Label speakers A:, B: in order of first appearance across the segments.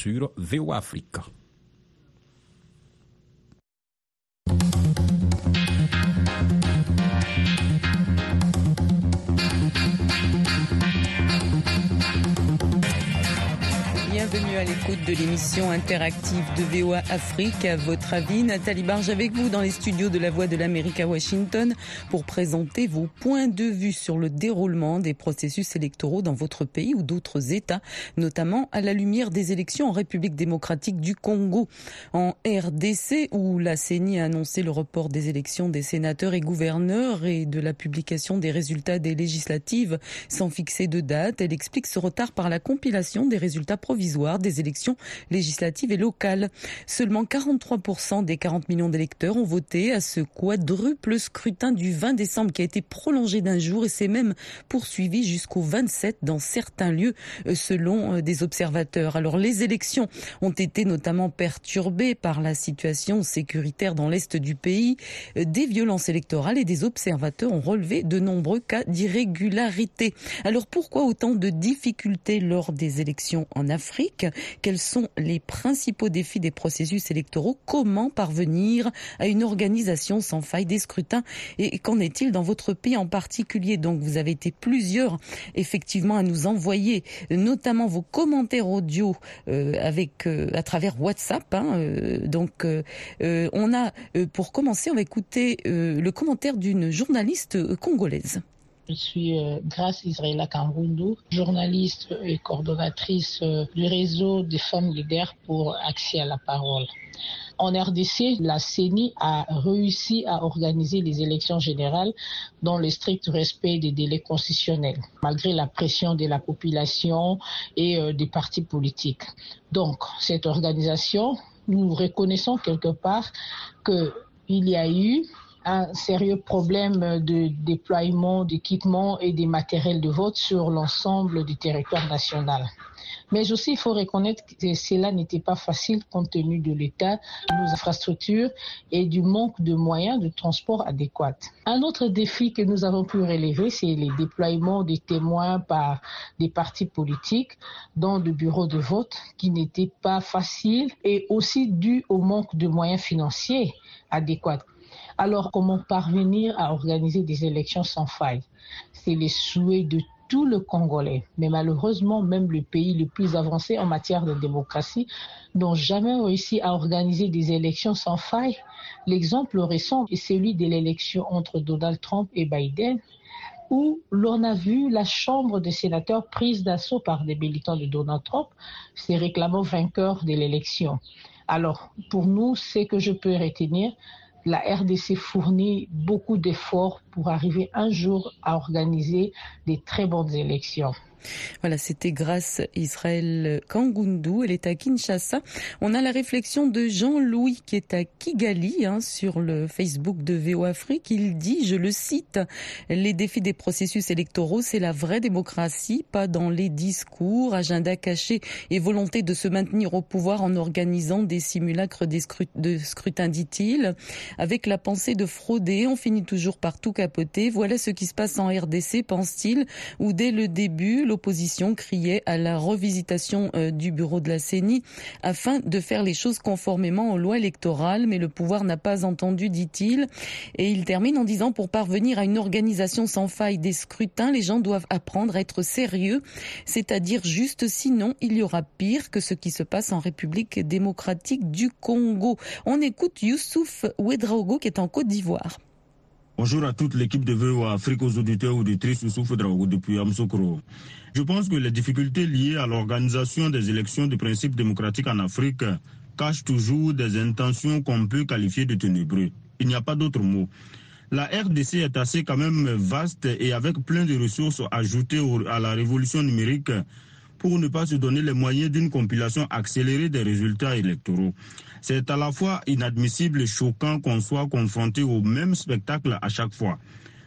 A: sur VOA Africa.
B: Bienvenue à l'écoute de l'émission interactive de VOA Afrique. À votre avis, Nathalie Barge avec vous dans les studios de la Voix de l'Amérique à Washington pour présenter vos points de vue sur le déroulement des processus électoraux dans votre pays ou d'autres États, notamment à la lumière des élections en République démocratique du Congo. En RDC, où la CENI a annoncé le report des élections des sénateurs et gouverneurs et de la publication des résultats des législatives sans fixer de date, elle explique ce retard par la compilation des résultats provisoires des élections législatives et locales. Seulement 43% des 40 millions d'électeurs ont voté à ce quadruple scrutin du 20 décembre qui a été prolongé d'un jour et s'est même poursuivi jusqu'au 27 dans certains lieux euh, selon euh, des observateurs. Alors les élections ont été notamment perturbées par la situation sécuritaire dans l'est du pays, euh, des violences électorales et des observateurs ont relevé de nombreux cas d'irrégularité. Alors pourquoi autant de difficultés lors des élections en Afrique? Quels sont les principaux défis des processus électoraux? Comment parvenir à une organisation sans faille des scrutins? Et qu'en est-il dans votre pays en particulier? Donc vous avez été plusieurs effectivement à nous envoyer notamment vos commentaires audio euh, avec euh, à travers WhatsApp. Hein, euh, donc on a pour commencer on va écouter le commentaire d'une journaliste congolaise.
C: Je suis euh, Grâce Israëla Kambundu, journaliste et coordonnatrice euh, du réseau des femmes leaders pour accès à la parole. En RDC, la CENI a réussi à organiser les élections générales dans le strict respect des délais constitutionnels, malgré la pression de la population et euh, des partis politiques. Donc, cette organisation, nous reconnaissons quelque part qu'il y a eu un sérieux problème de déploiement d'équipements et des matériels de vote sur l'ensemble du territoire national. Mais aussi, il faut reconnaître que cela n'était pas facile compte tenu de l'état de nos infrastructures et du manque de moyens de transport adéquats. Un autre défi que nous avons pu relever, c'est les déploiements des témoins par des partis politiques dans le bureau de vote qui n'était pas facile et aussi dû au manque de moyens financiers adéquats. Alors, comment parvenir à organiser des élections sans faille? C'est le souhait de tout le Congolais. Mais malheureusement, même le pays le plus avancé en matière de démocratie n'ont jamais réussi à organiser des élections sans faille. L'exemple récent est celui de l'élection entre Donald Trump et Biden où l'on a vu la Chambre des sénateurs prise d'assaut par des militants de Donald Trump, se réclamant vainqueurs de l'élection. Alors, pour nous, ce que je peux retenir, la RDC fournit beaucoup d'efforts pour arriver un jour à organiser des très bonnes élections.
B: Voilà, c'était grâce Israël Kangundu. Elle est à Kinshasa. On a la réflexion de Jean-Louis qui est à Kigali hein, sur le Facebook de VO Afrique. Il dit, je le cite, les défis des processus électoraux, c'est la vraie démocratie, pas dans les discours, agenda caché et volonté de se maintenir au pouvoir en organisant des simulacres de scrutin, dit-il. Avec la pensée de frauder, on finit toujours par tout capoter. Voilà ce qui se passe en RDC, pense-t-il, où dès le début, l'opposition criait à la revisitation euh, du bureau de la CENI afin de faire les choses conformément aux lois électorales, mais le pouvoir n'a pas entendu, dit-il. Et il termine en disant, pour parvenir à une organisation sans faille des scrutins, les gens doivent apprendre à être sérieux, c'est-à-dire juste, sinon il y aura pire que ce qui se passe en République démocratique du Congo. On écoute Youssouf Ouedraogo qui est en Côte d'Ivoire.
D: Bonjour à toute l'équipe de VOA Afrique, aux auditeurs auditrices Youssouf Ouedraogo depuis Amsokro. Je pense que les difficultés liées à l'organisation des élections de principe démocratique en Afrique cachent toujours des intentions qu'on peut qualifier de ténébreux. Il n'y a pas d'autre mot. La RDC est assez quand même vaste et avec plein de ressources ajoutées à la révolution numérique pour ne pas se donner les moyens d'une compilation accélérée des résultats électoraux. C'est à la fois inadmissible et choquant qu'on soit confronté au même spectacle à chaque fois.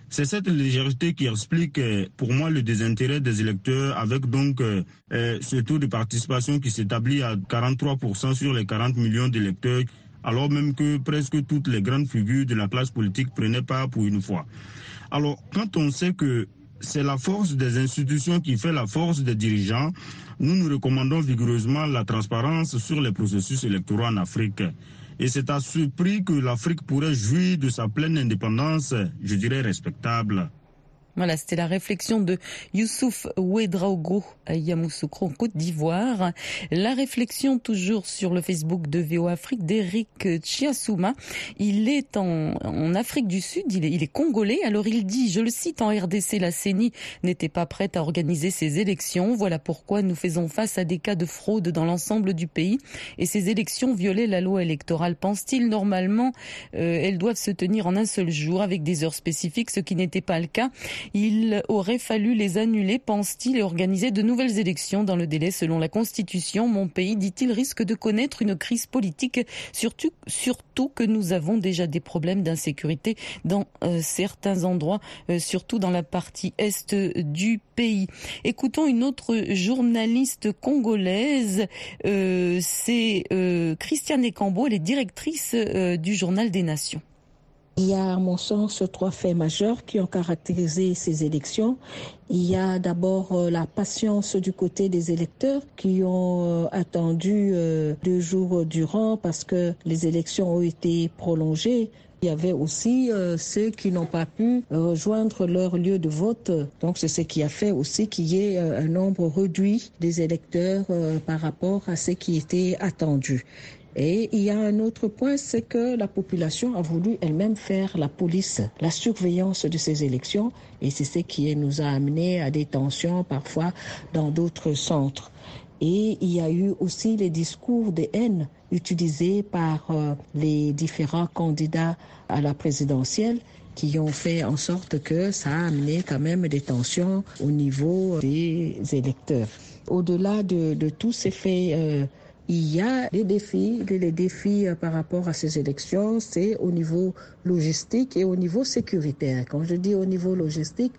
D: C'est cette légèreté qui explique euh, pour moi le désintérêt des électeurs avec donc euh, euh, ce taux de participation qui s'établit à 43% sur les 40 millions d'électeurs alors même que presque toutes les grandes figures de la classe politique prenaient part pour une fois. Alors quand on sait que c'est la force des institutions qui fait la force des dirigeants. Nous nous recommandons vigoureusement la transparence sur les processus électoraux en Afrique. Et c'est à ce prix que l'Afrique pourrait jouir de sa pleine indépendance, je dirais respectable.
B: Voilà, c'était la réflexion de Youssouf Ouedraogo à Yamoussoukro en Côte d'Ivoire. La réflexion toujours sur le Facebook de VO Afrique d'Eric Chiassouma. Il est en, en, Afrique du Sud, il est, il est, congolais. Alors il dit, je le cite en RDC, la CENI n'était pas prête à organiser ses élections. Voilà pourquoi nous faisons face à des cas de fraude dans l'ensemble du pays. Et ces élections violaient la loi électorale. Pense-t-il normalement, euh, elles doivent se tenir en un seul jour avec des heures spécifiques, ce qui n'était pas le cas. Il aurait fallu les annuler, pense-t-il, et organiser de nouvelles élections dans le délai selon la Constitution. Mon pays, dit-il, risque de connaître une crise politique, surtout, que nous avons déjà des problèmes d'insécurité dans euh, certains endroits, euh, surtout dans la partie est du pays. Écoutons une autre journaliste congolaise, euh, c'est Christiane Ekambo, elle est directrice du Journal des Nations.
A: Il y a, à mon sens, trois faits majeurs qui ont caractérisé ces élections. Il y a d'abord euh, la patience du côté des électeurs qui ont euh, attendu euh, deux jours durant parce que les élections ont été prolongées. Il y avait aussi ceux qui n'ont pas pu rejoindre leur lieu de vote. Donc c'est ce qui a fait aussi qu'il y ait un nombre réduit des électeurs par rapport à ce qui était attendu. Et il y a un autre point, c'est que la population a voulu elle-même faire la police, la surveillance de ces élections, et c'est ce qui nous a amené à des tensions parfois dans d'autres centres. Et il y a eu aussi les discours de haine utilisés par euh, les différents candidats à la présidentielle qui ont fait en sorte que ça a amené quand même des tensions au niveau des électeurs. Au-delà de, de tous ces faits euh, il y a des défis, les défis euh, par rapport à ces élections, c'est au niveau logistique et au niveau sécuritaire. Quand je dis au niveau logistique,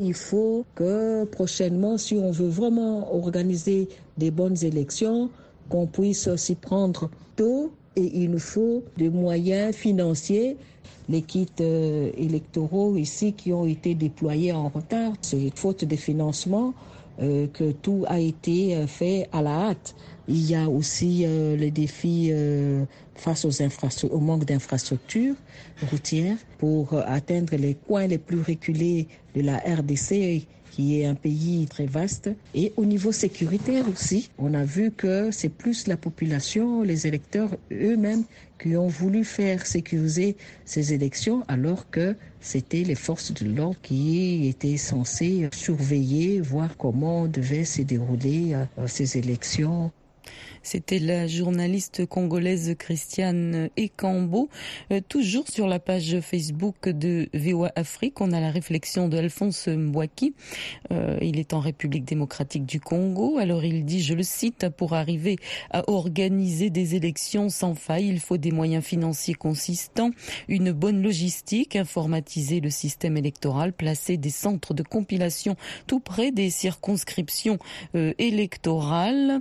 A: il faut que prochainement, si on veut vraiment organiser des bonnes élections, qu'on puisse s'y prendre tôt et il nous faut des moyens financiers les kits euh, électoraux ici qui ont été déployés en retard. C'est faute de financement euh, que tout a été fait à la hâte. Il y a aussi euh, les défis euh, face aux au manque d'infrastructures routières pour euh, atteindre les coins les plus reculés de la RDC qui est un pays très vaste. Et au niveau sécuritaire aussi, on a vu que c'est plus la population, les électeurs eux-mêmes qui ont voulu faire sécuriser ces élections alors que c'était les forces de l'ordre qui étaient censées surveiller, voir comment devaient se dérouler ces élections.
B: C'était la journaliste congolaise Christiane Ekambo. Euh, toujours sur la page Facebook de VOA Afrique, on a la réflexion de Alphonse Mwaki. Euh, il est en République démocratique du Congo. Alors il dit, je le cite, pour arriver à organiser des élections sans faille, il faut des moyens financiers consistants, une bonne logistique, informatiser le système électoral, placer des centres de compilation tout près des circonscriptions euh, électorales.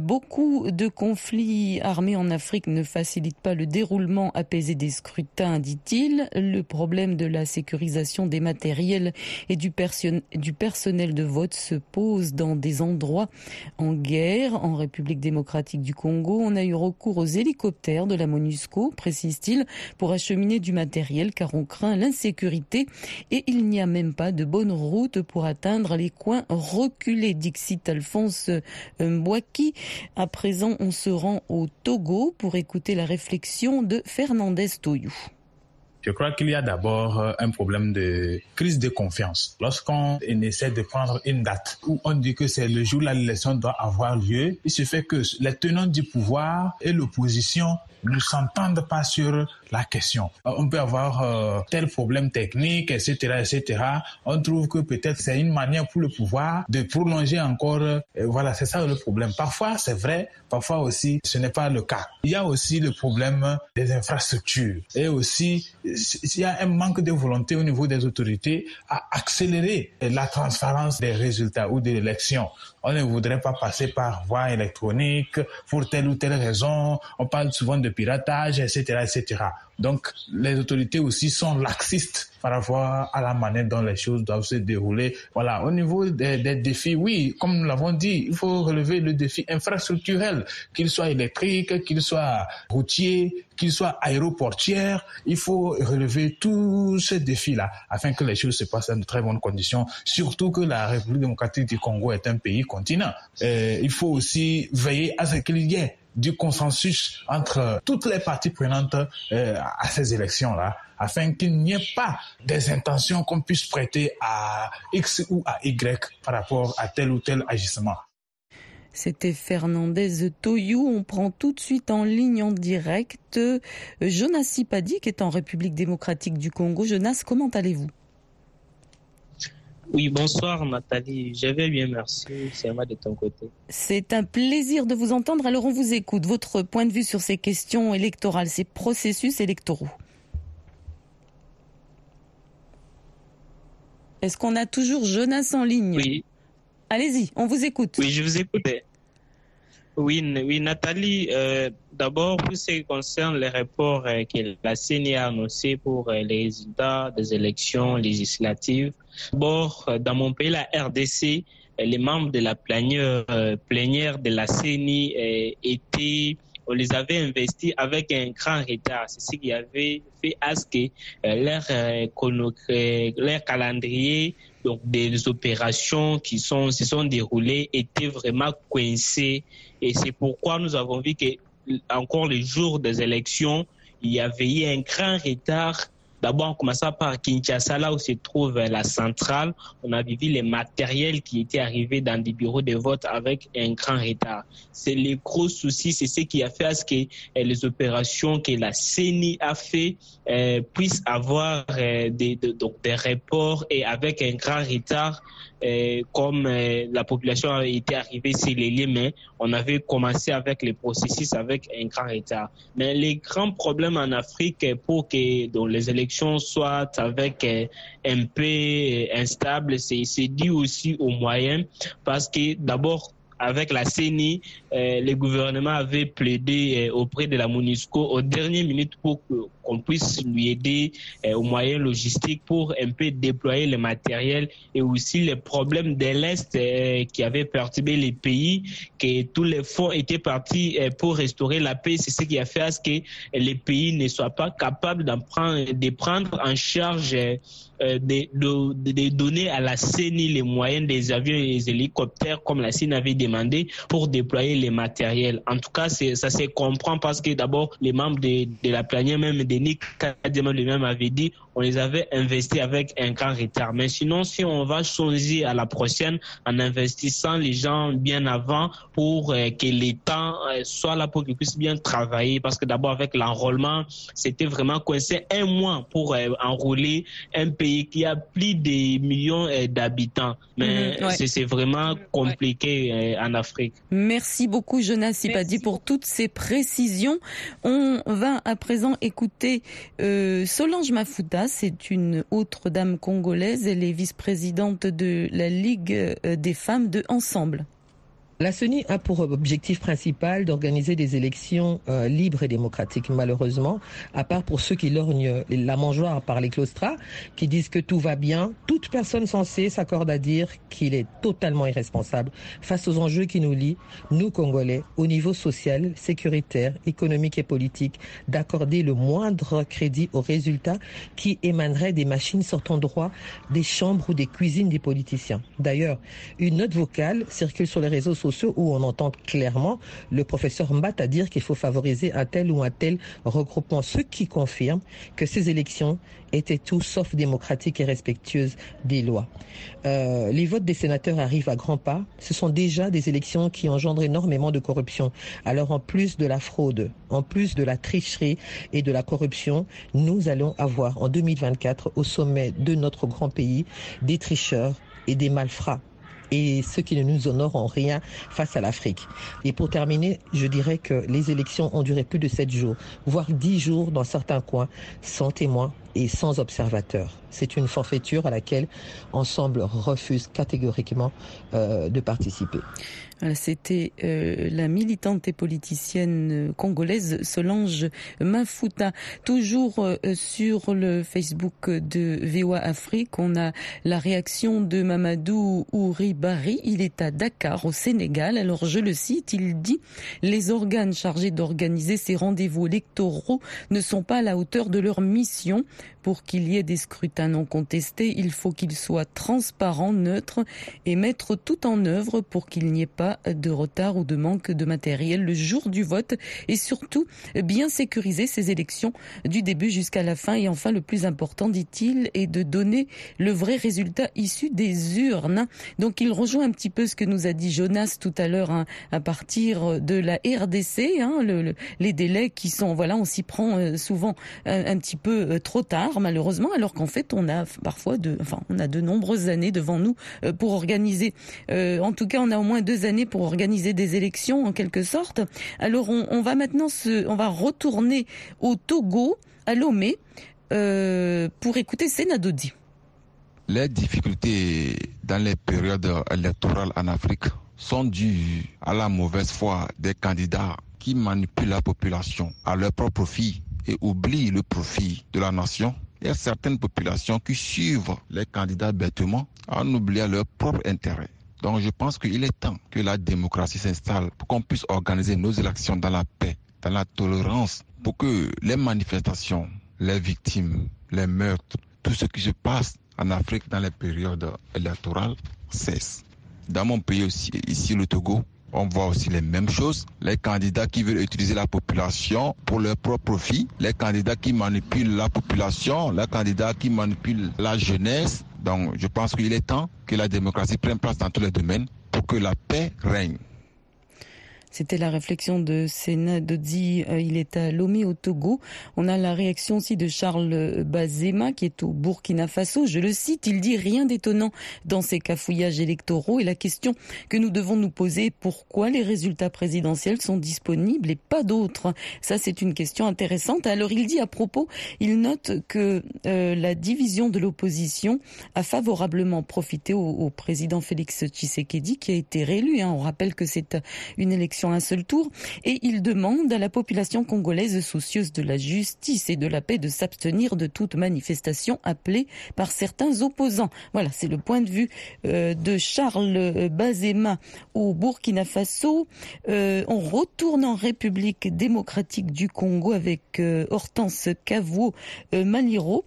B: beaucoup beaucoup de conflits armés en Afrique ne facilitent pas le déroulement apaisé des scrutins, dit-il. Le problème de la sécurisation des matériels et du, personnel de vote se pose dans des endroits en guerre. En République démocratique du Congo, on a eu recours aux hélicoptères de la MONUSCO, précise-t-il, pour acheminer du matériel car on craint l'insécurité et il n'y a même pas de bonne route pour atteindre les coins reculés, Dixit Alphonse Mbouaki. À présent, on se rend au Togo pour écouter la réflexion de Fernandez Toyou.
E: Je crois qu'il y a d'abord euh, un problème de crise de confiance. Lorsqu'on essaie de prendre une date où on dit que c'est le jour où l'élection doit avoir lieu, il se fait que les tenants du pouvoir et l'opposition ne s'entendent pas sur la question. Euh, on peut avoir euh, tel problème technique, etc., etc. On trouve que peut-être c'est une manière pour le pouvoir de prolonger encore. Euh, voilà, c'est ça le problème. Parfois, c'est vrai. Parfois aussi, ce n'est pas le cas. Il y a aussi le problème des infrastructures et aussi il y a un manque de volonté au niveau des autorités à accélérer la transparence des résultats ou de l'élection. On ne voudrait pas passer par voie électronique pour telle ou telle raison. On parle souvent de piratage, etc., etc. Donc, les autorités aussi sont laxistes par rapport à la manière dont les choses doivent se dérouler. Voilà, au niveau des, défis, oui, comme nous l'avons dit, il faut relever le défi infrastructurel, qu'il soit électrique, qu'il soit routier, qu'il soit aéroportière. Il faut relever tous ces défis-là afin que les choses se passent dans de très bonnes conditions, surtout que la République démocratique du Congo est un pays continent. Euh, il faut aussi veiller à ce qu'il y ait du consensus entre toutes les parties prenantes euh, à ces élections-là, afin qu'il n'y ait pas des intentions qu'on puisse prêter à X ou à Y par rapport à tel ou tel agissement.
B: C'était Fernandez Toyou. On prend tout de suite en ligne en direct euh, Jonas Sipadi qui est en République démocratique du Congo. Jonas, comment allez-vous?
F: Oui, bonsoir Nathalie. Je vais bien, merci. C'est moi de ton côté.
B: C'est un plaisir de vous entendre. Alors on vous écoute. Votre point de vue sur ces questions électorales, ces processus électoraux. Est-ce qu'on a toujours Jonas en ligne?
F: Oui.
B: Allez-y, on vous écoute.
F: Oui, je vous écoute. Oui, oui Nathalie, euh, d'abord, pour ce qui concerne les rapports euh, que la CENI a annoncés pour euh, les résultats des élections législatives, d'abord, dans mon pays, la RDC, les membres de la plénière, de la CENI étaient on les avait investis avec un grand retard. C'est ce qui avait fait à ce que leur calendrier donc des opérations qui sont, se sont déroulées étaient vraiment coincées. Et c'est pourquoi nous avons vu que encore le jour des élections, il y avait eu un grand retard D'abord, en commençant par Kinshasa, là où se trouve la centrale, on a vu les matériels qui étaient arrivés dans des bureaux de vote avec un grand retard. C'est le gros souci, c'est ce qui a fait à ce que euh, les opérations que la CENI a fait euh, puissent avoir euh, des, donc des reports et avec un grand retard comme euh, la population a été arrivée sur les lieux, mais on avait commencé avec les processus avec un grand retard. Mais les grands problèmes en Afrique pour que les élections soient avec euh, un peu instables, c'est dû aussi aux moyens, parce que d'abord avec la CENI, euh, le gouvernement avait plaidé auprès de la MONUSCO au dernier minute pour qu'on puisse lui aider euh, aux moyens logistiques pour un peu déployer le matériel et aussi les problèmes de l'Est euh, qui avaient perturbé les pays, que tous les fonds étaient partis euh, pour restaurer la paix. C'est ce qui a fait à ce que les pays ne soient pas capables de prendre en charge de, de, donner à la CENI les moyens des avions et des hélicoptères comme la CENI avait demandé pour déployer les matériels. En tout cas, ça se comprend parce que d'abord, les membres de, de la plénière même des Nick Kadima lui-même avait dit on les avait investis avec un grand retard. Mais sinon, si on va choisir à la prochaine en investissant les gens bien avant pour euh, que l'État euh, soit là pour qu'ils puissent bien travailler, parce que d'abord avec l'enrôlement, c'était vraiment coincé un mois pour euh, enrôler un pays qui a plus de millions d'habitants. Mais mhm, c'est vraiment compliqué en Afrique.
B: Merci beaucoup Jonas Sipadi pour toutes ces précisions. On va à présent écouter Solange Mafuta c'est une autre dame congolaise. Elle est vice-présidente de la Ligue euh, des femmes de Ensemble.
G: La CENI a pour objectif principal d'organiser des élections euh, libres et démocratiques. Malheureusement, à part pour ceux qui lorgnent la mangeoire par les claustras, qui disent que tout va bien, toute personne censée s'accorde à dire qu'il est totalement irresponsable face aux enjeux qui nous lient, nous Congolais, au niveau social, sécuritaire, économique et politique, d'accorder le moindre crédit aux résultats qui émaneraient des machines sortant droit des chambres ou des cuisines des politiciens. D'ailleurs, une note vocale circule sur les réseaux sociaux où on entend clairement le professeur Mbat dire qu'il faut favoriser un tel ou un tel regroupement, ce qui confirme que ces élections étaient tout sauf démocratiques et respectueuses des lois. Euh, les votes des sénateurs arrivent à grands pas. Ce sont déjà des élections qui engendrent énormément de corruption. Alors en plus de la fraude, en plus de la tricherie et de la corruption, nous allons avoir en 2024 au sommet de notre grand pays des tricheurs et des malfrats et ceux qui ne nous honorent rien face à l'Afrique. Et pour terminer, je dirais que les élections ont duré plus de sept jours, voire dix jours dans certains coins, sans témoins, et sans observateur. C'est une forfaiture à laquelle Ensemble refuse catégoriquement euh, de participer.
B: C'était euh, la militante et politicienne euh, congolaise Solange Mafuta. Toujours euh, sur le Facebook de VOA Afrique, on a la réaction de Mamadou Ouribari. Il est à Dakar, au Sénégal. Alors je le cite, il dit « Les organes chargés d'organiser ces rendez-vous électoraux ne sont pas à la hauteur de leur mission. Pour qu'il y ait des scrutins non contestés, il faut qu'ils soient transparents, neutres et mettre tout en œuvre pour qu'il n'y ait pas de retard ou de manque de matériel le jour du vote et surtout bien sécuriser ces élections du début jusqu'à la fin. Et enfin, le plus important, dit-il, est de donner le vrai résultat issu des urnes. Donc il rejoint un petit peu ce que nous a dit Jonas tout à l'heure hein, à partir de la RDC, hein, le, les délais qui sont, voilà, on s'y prend euh, souvent un, petit peu euh, trop tard malheureusement, alors qu'en fait on a parfois de, enfin on a de nombreuses années devant nous euh, pour organiser. en tout cas, on a au moins deux années pour organiser des élections en quelque sorte. Alors on, va maintenant se, on va retourner au Togo, à Lomé, euh, pour écouter Sénadodi.
H: Les difficultés dans les périodes électorales en Afrique sont dues à la mauvaise foi des candidats qui manipulent la population à leur propre profit et oublient le profit de la nation. Il y a certaines populations qui suivent les candidats bêtement en oubliant leur propre intérêt. Donc je pense qu'il est temps que la démocratie s'installe pour qu'on puisse organiser nos élections dans la paix, dans la tolérance, pour que les manifestations, les victimes, les meurtres, tout ce qui se passe en Afrique dans les périodes électorales cessent. Dans mon pays aussi, ici le Togo, on voit aussi les mêmes choses. Les candidats qui veulent utiliser la population pour leur propre profit, les candidats qui manipulent la population, les candidats qui manipulent la jeunesse, donc je pense qu'il est temps que la démocratie prenne place dans tous les domaines pour que la paix règne.
B: C'était la réflexion de Sénat Dodi. Euh, il est à Lomé au Togo. On a la réaction aussi de Charles Bazema qui est au Burkina Faso. Je le cite, il dit rien d'étonnant dans ces cafouillages électoraux et la question que nous devons nous poser, pourquoi les résultats présidentiels sont disponibles et pas d'autres? Ça, c'est une question intéressante. Alors, il dit à propos, il note que euh, la division de l'opposition a favorablement profité au, président Félix Tshisekedi qui a été réélu. Hein. On rappelle que c'est une élection un seul tour et il demande à la population congolaise soucieuse de la justice et de la paix de s'abstenir de toute manifestation appelée par certains opposants. Voilà, c'est le point de vue euh, de Charles Bazema au Burkina Faso. Euh, on retourne en République démocratique du Congo avec euh, Hortense Cavou Maliro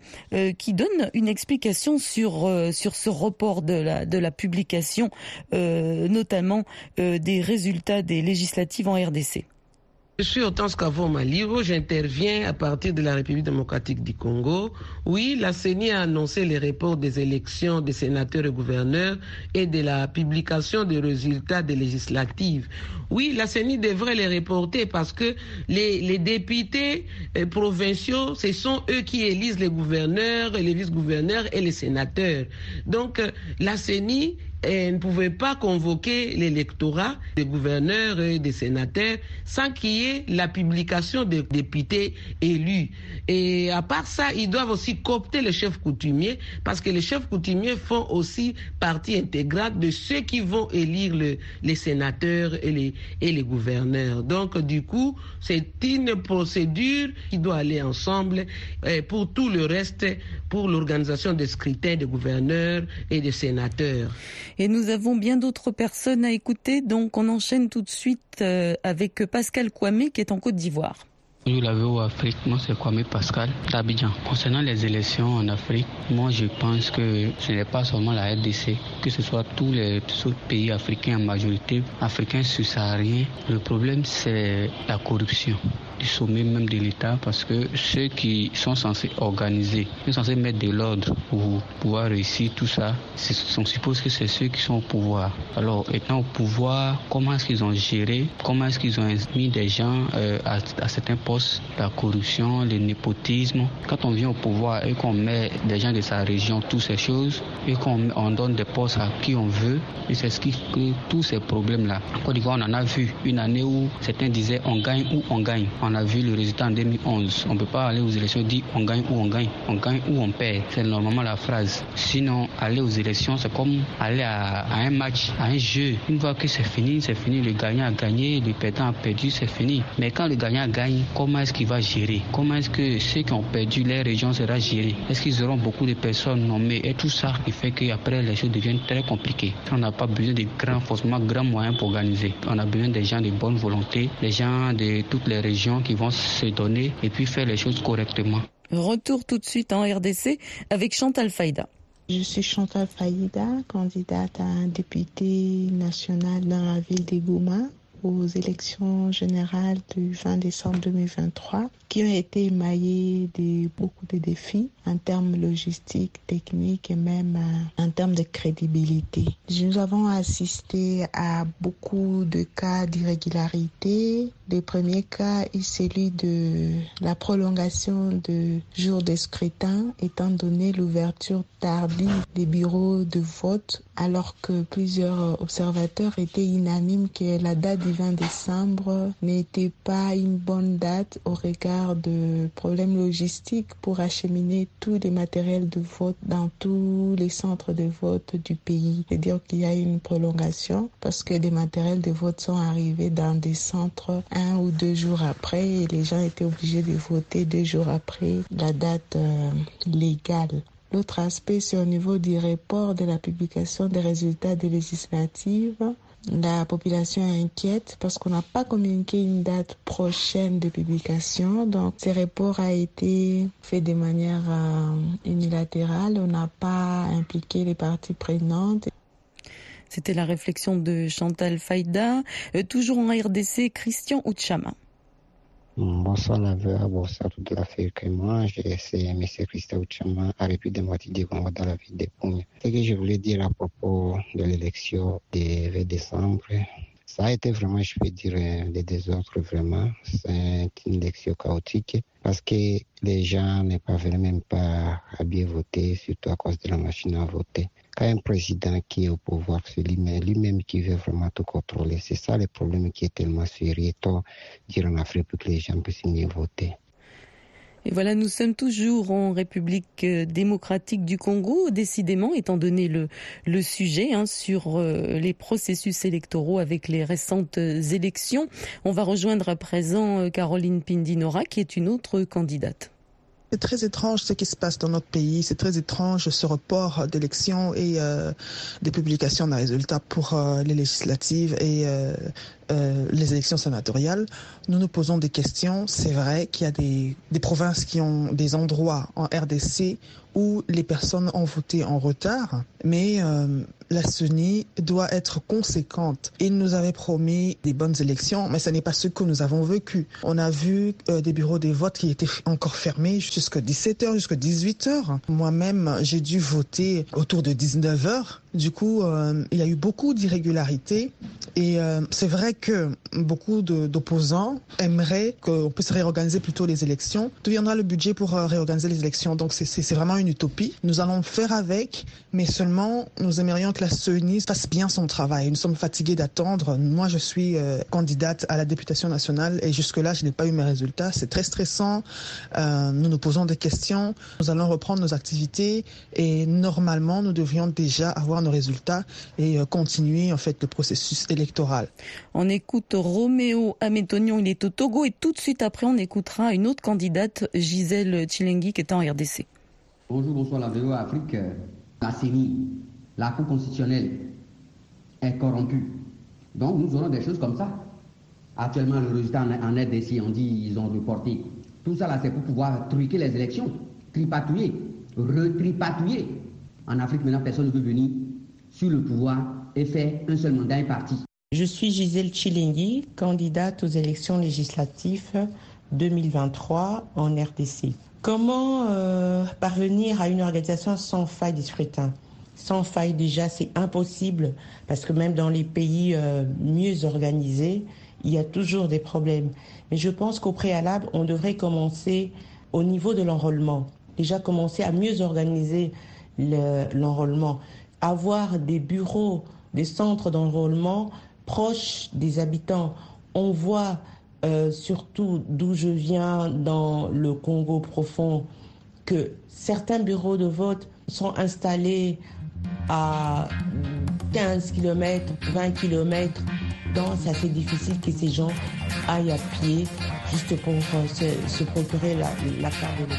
B: qui donne une explication sur sur ce report de la de la publication notamment des résultats des législatives en RDC.
I: Je suis Hortense Kavon Maliro, j'interviens à partir de la République démocratique du Congo. Oui, la CENI a annoncé les reports des élections des sénateurs et gouverneurs et de la publication des résultats des législatives. Oui, la CENI devrait les reporter parce que les, les députés euh, provinciaux, ce sont eux qui élisent les gouverneurs, les vice-gouverneurs et les sénateurs. Donc, euh, la CENI et ne pouvait pas convoquer l'électorat des gouverneurs et des sénateurs sans qu'il y ait la publication des députés élus. Et à part ça, ils doivent aussi coopter les chefs coutumiers parce que les chefs coutumiers font aussi partie intégrante de ceux qui vont élire les sénateurs et les, gouverneurs. Donc, du coup, c'est une procédure qui doit aller ensemble euh, pour tout le reste, pour l'organisation des scrutins des gouverneurs et des sénateurs.
B: Et nous avons bien d'autres personnes à écouter, donc on enchaîne tout de suite euh, avec Pascal Kwame qui est en Côte d'Ivoire.
J: Bonjour la VO Afrique, moi c'est Kwame Pascal d'Abidjan. Concernant les élections en Afrique, moi je pense que ce n'est pas seulement la RDC, que ce soit tous les autres pays africains en majorité, africains subsahariens. Le problème c'est la corruption du sommet même de l'État parce que ceux qui sont censés organiser, sont censés mettre de l'ordre pour pouvoir réussir tout ça, on suppose que c'est ceux qui sont au pouvoir. Alors, étant au pouvoir, comment est-ce qu'ils ont géré, comment est-ce qu'ils ont mis des gens euh, à, certains postes la corruption, le népotisme? Quand on vient au pouvoir et qu'on met des gens de sa région, toutes ces choses, et qu'on donne des postes à qui on veut, et c'est ce qui crée tous ces problèmes-là. En Côte d'Ivoire, on en a vu une année où certains disaient on gagne ou on gagne. On a vu le résultat en 2011. On ne peut pas aller aux élections dire on gagne ou on gagne. On gagne ou on perd. C'est normalement la phrase. Sinon, aller aux élections, c'est comme aller à, un match, à un jeu. Une fois que c'est fini, c'est fini. Le gagnant a gagné, le perdant a perdu, c'est fini. Mais quand le gagnant gagne, comment est-ce qu'il va gérer? Comment est-ce que ceux qui ont perdu les régions sera géré? Est-ce qu'ils auront beaucoup de personnes nommées? Et tout ça qui fait qu'après les choses deviennent très compliquées. On n'a pas besoin de grands, forcément grands moyens pour organiser. On a besoin des gens de bonne volonté, des gens de toutes les régions qui vont se donner et puis faire les choses correctement.
B: Retour tout de suite en RDC avec Chantal Faïda.
K: Je suis Chantal Faïda, candidate à un député national dans la ville de Gouma aux élections générales du 20 décembre 2023 qui ont été émaillées de beaucoup de défis en termes logistiques, techniques et même en termes de crédibilité. Nous avons assisté à beaucoup de cas d'irrégularité. Le premier cas est celui de la prolongation de jours de scrutin étant donné l'ouverture tardive des bureaux de vote alors que plusieurs observateurs étaient unanimes que la date du 20 décembre n'était pas une bonne date au regard de problèmes logistiques pour acheminer tous les matériels de vote dans tous les centres de vote du pays. C'est-à-dire qu'il y a une prolongation parce que les matériels de vote sont arrivés dans des centres un ou deux jours après et les gens étaient obligés de voter deux jours après la date euh, légale. L'autre aspect, c'est au niveau du report de la publication des résultats des législatives. La population est inquiète parce qu'on n'a pas communiqué une date prochaine de publication. Donc, ce report a été fait de manière euh, unilatérale. On n'a pas impliqué les parties prenantes.
B: C'était la réflexion de Chantal Faïda. Euh, toujours en RDC, Christian Outchama.
L: Bonsoir la bonsoir toute l'Afrique. Moi, c'est M. Christa Ouchama, à République démocratique du Congo dans la ville de Pougne. Ce que je voulais dire à propos de l'élection du 20 décembre, ça a été vraiment, je peux dire, des désordres vraiment. C'est une élection chaotique parce que les gens ne parvenaient même pas à bien voter, surtout à cause de la machine à voter quand un président qui est au pouvoir, c'est lui-même qui veut vraiment tout contrôler. C'est ça le problème qui est tellement sérieux, dire en Afrique pour que les gens puissent mieux voter.
B: Et voilà, nous sommes toujours en République démocratique du Congo, décidément, étant donné le, sujet hein, sur euh, les processus électoraux avec les récentes élections. On va rejoindre à présent euh, Caroline Pindinora, qui est une autre candidate.
M: C'est très étrange ce qui se passe dans notre pays. C'est très étrange ce report d'élections et euh, des publications de résultats pour euh, les législatives et euh, euh, les élections sénatoriales. Nous nous posons des questions. C'est vrai qu'il y a des, des provinces qui ont des endroits en RDC où les personnes ont voté en retard, mais euh, la CENI doit être conséquente. Il nous avait promis des bonnes élections, mais ce n'est pas ce que nous avons vécu. On a vu euh, des bureaux de vote qui étaient encore fermés jusqu'à 17h, jusqu'à 18h. Moi-même, j'ai dû voter autour de 19h. Du coup, euh, il y a eu beaucoup d'irrégularités et euh, c'est vrai que beaucoup d'opposants aimeraient qu'on puisse réorganiser plutôt les élections. Deviendra le budget pour euh, réorganiser les élections? Donc c'est vraiment une utopie. Nous allons faire avec, mais seulement nous aimerions que la CENI fasse bien son travail. Nous sommes fatigués d'attendre. Moi, je suis candidate à la députation nationale et jusque-là, je n'ai pas eu mes résultats. C'est très stressant. Nous nous posons des questions. Nous allons reprendre nos activités et normalement, nous devrions déjà avoir nos résultats et euh, continuer en fait le processus électoral.
B: On écoute Roméo Amétonion, il est au Togo et tout de suite après, on écoutera une autre candidate, Gisèle Chilengi, qui est en RDC.
N: Bonjour, bonsoir la VOA Afrique. La CENI, la Cour constitutionnelle est corrompue. Donc nous aurons des choses comme ça. Actuellement, le résultat en RDC, on dit ils ont reporté. Tout ça là, c'est pour pouvoir truquer les élections, tripatouiller, retripatouiller. En Afrique, maintenant, personne ne veut venir sur le pouvoir et faire un seul mandat et parti.
K: Je suis Gisèle Chilengi, candidate aux élections législatives 2023 en RDC. Comment euh, parvenir à une organisation sans faille du scrutin Sans faille déjà, c'est impossible parce que même dans les pays euh, mieux organisés,
O: il y a toujours des problèmes. Mais je pense qu'au préalable, on devrait commencer au niveau de l'enrôlement. Déjà commencer à mieux organiser l'enrôlement. Avoir des bureaux, des centres d'enrôlement proches des habitants. On voit euh, surtout d'où je viens dans le Congo profond que certains bureaux de vote sont installés à 15 km, 20 km. Donc, c'est assez difficile que ces gens aillent à pied juste pour euh, se, procurer la, carte de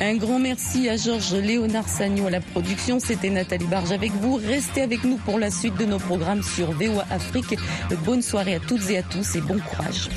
B: Un grand merci à Georges Léonard Sagnon à la production. C'était Nathalie Barge avec vous. Restez avec nous pour la suite de nos programmes sur VOA Afrique. Bonne soirée à toutes et à tous et bon courage.